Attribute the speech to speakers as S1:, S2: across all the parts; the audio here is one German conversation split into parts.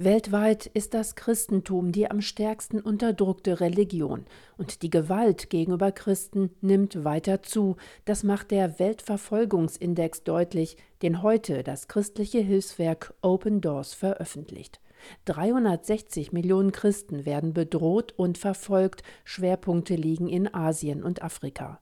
S1: Weltweit ist das Christentum die am stärksten unterdrückte Religion und die Gewalt gegenüber Christen nimmt weiter zu. Das macht der Weltverfolgungsindex deutlich, den heute das christliche Hilfswerk Open Doors veröffentlicht. 360 Millionen Christen werden bedroht und verfolgt, Schwerpunkte liegen in Asien und Afrika.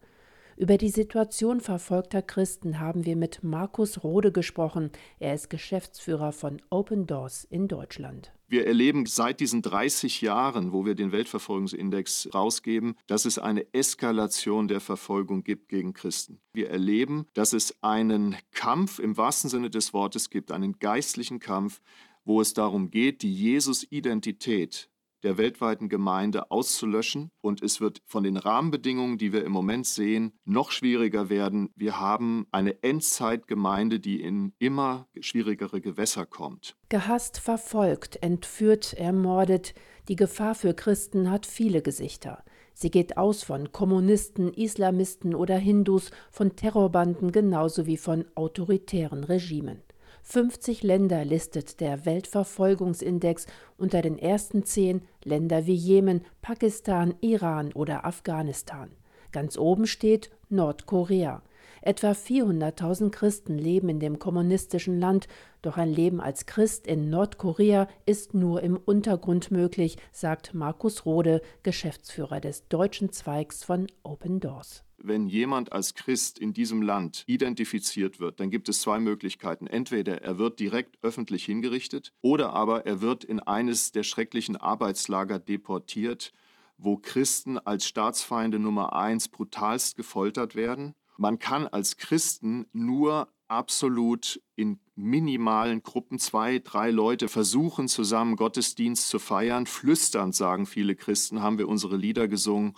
S1: Über die Situation verfolgter Christen haben wir mit Markus Rode gesprochen. Er ist Geschäftsführer von Open Doors in Deutschland.
S2: Wir erleben seit diesen 30 Jahren, wo wir den Weltverfolgungsindex rausgeben, dass es eine Eskalation der Verfolgung gibt gegen Christen. Wir erleben, dass es einen Kampf im wahrsten Sinne des Wortes gibt, einen geistlichen Kampf, wo es darum geht, die Jesus-Identität der weltweiten Gemeinde auszulöschen. Und es wird von den Rahmenbedingungen, die wir im Moment sehen, noch schwieriger werden. Wir haben eine Endzeitgemeinde, die in immer schwierigere Gewässer kommt.
S1: Gehasst, verfolgt, entführt, ermordet. Die Gefahr für Christen hat viele Gesichter. Sie geht aus von Kommunisten, Islamisten oder Hindus, von Terrorbanden genauso wie von autoritären Regimen. 50 Länder listet der Weltverfolgungsindex unter den ersten zehn Länder wie Jemen, Pakistan, Iran oder Afghanistan. Ganz oben steht Nordkorea. Etwa 400.000 Christen leben in dem kommunistischen Land, doch ein Leben als Christ in Nordkorea ist nur im Untergrund möglich, sagt Markus Rode, Geschäftsführer des deutschen Zweigs von Open Doors
S2: wenn jemand als Christ in diesem Land identifiziert wird, dann gibt es zwei Möglichkeiten. Entweder er wird direkt öffentlich hingerichtet oder aber er wird in eines der schrecklichen Arbeitslager deportiert, wo Christen als Staatsfeinde Nummer eins brutalst gefoltert werden. Man kann als Christen nur absolut in minimalen Gruppen, zwei, drei Leute versuchen zusammen Gottesdienst zu feiern. Flüsternd, sagen viele Christen, haben wir unsere Lieder gesungen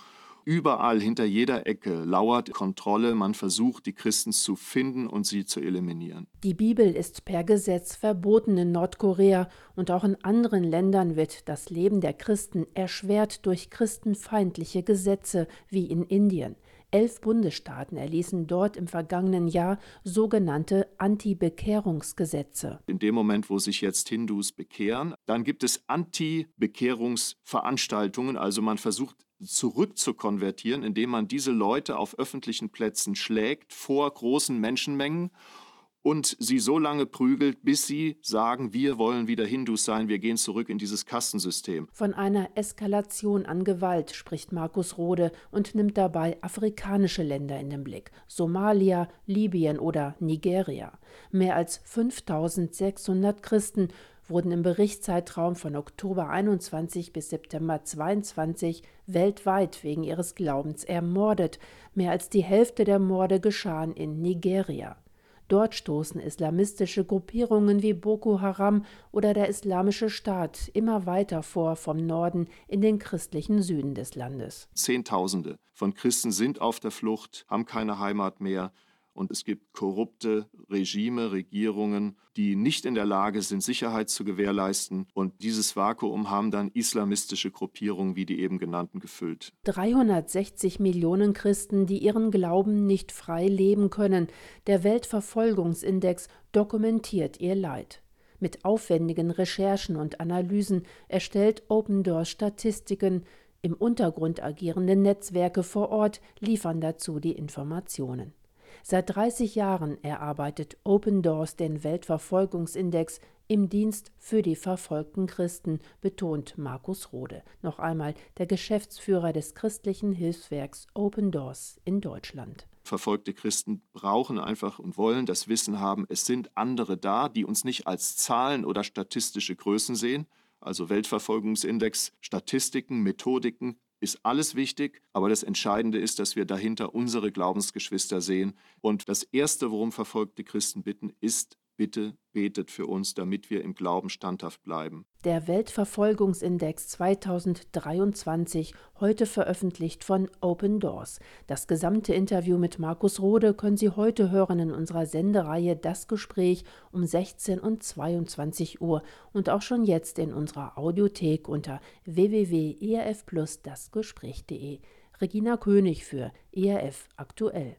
S2: Überall hinter jeder Ecke lauert Kontrolle, man versucht, die Christen zu finden und sie zu eliminieren.
S1: Die Bibel ist per Gesetz verboten in Nordkorea und auch in anderen Ländern wird das Leben der Christen erschwert durch christenfeindliche Gesetze wie in Indien. Elf Bundesstaaten erließen dort im vergangenen Jahr sogenannte Anti-Bekehrungsgesetze.
S2: In dem Moment, wo sich jetzt Hindus bekehren, dann gibt es Anti-Bekehrungsveranstaltungen. Also man versucht zurückzukonvertieren, indem man diese Leute auf öffentlichen Plätzen schlägt vor großen Menschenmengen und sie so lange prügelt, bis sie sagen, wir wollen wieder Hindus sein, wir gehen zurück in dieses Kastensystem.
S1: Von einer Eskalation an Gewalt spricht Markus Rode und nimmt dabei afrikanische Länder in den Blick. Somalia, Libyen oder Nigeria. Mehr als 5600 Christen wurden im Berichtszeitraum von Oktober 21 bis September 22 weltweit wegen ihres Glaubens ermordet. Mehr als die Hälfte der Morde geschahen in Nigeria. Dort stoßen islamistische Gruppierungen wie Boko Haram oder der Islamische Staat immer weiter vor vom Norden in den christlichen Süden des Landes.
S2: Zehntausende von Christen sind auf der Flucht, haben keine Heimat mehr und es gibt korrupte Regime, Regierungen, die nicht in der Lage sind, Sicherheit zu gewährleisten. Und dieses Vakuum haben dann islamistische Gruppierungen wie die eben genannten gefüllt.
S1: 360 Millionen Christen, die ihren Glauben nicht frei leben können. Der Weltverfolgungsindex dokumentiert ihr Leid. Mit aufwendigen Recherchen und Analysen erstellt Open Doors Statistiken. Im Untergrund agierende Netzwerke vor Ort liefern dazu die Informationen. Seit 30 Jahren erarbeitet Open Doors den Weltverfolgungsindex im Dienst für die verfolgten Christen, betont Markus Rode, noch einmal der Geschäftsführer des christlichen Hilfswerks Open Doors in Deutschland.
S2: Verfolgte Christen brauchen einfach und wollen das Wissen haben, es sind andere da, die uns nicht als Zahlen oder statistische Größen sehen, also Weltverfolgungsindex, Statistiken, Methodiken, ist alles wichtig, aber das Entscheidende ist, dass wir dahinter unsere Glaubensgeschwister sehen. Und das Erste, worum verfolgte Christen bitten, ist, bitte betet für uns, damit wir im Glauben standhaft bleiben.
S1: Der Weltverfolgungsindex 2023, heute veröffentlicht von Open Doors. Das gesamte Interview mit Markus Rode können Sie heute hören in unserer Sendereihe Das Gespräch um 16 und 22 Uhr und auch schon jetzt in unserer Audiothek unter www.erfplus dasgespräch.de. Regina König für ERF aktuell.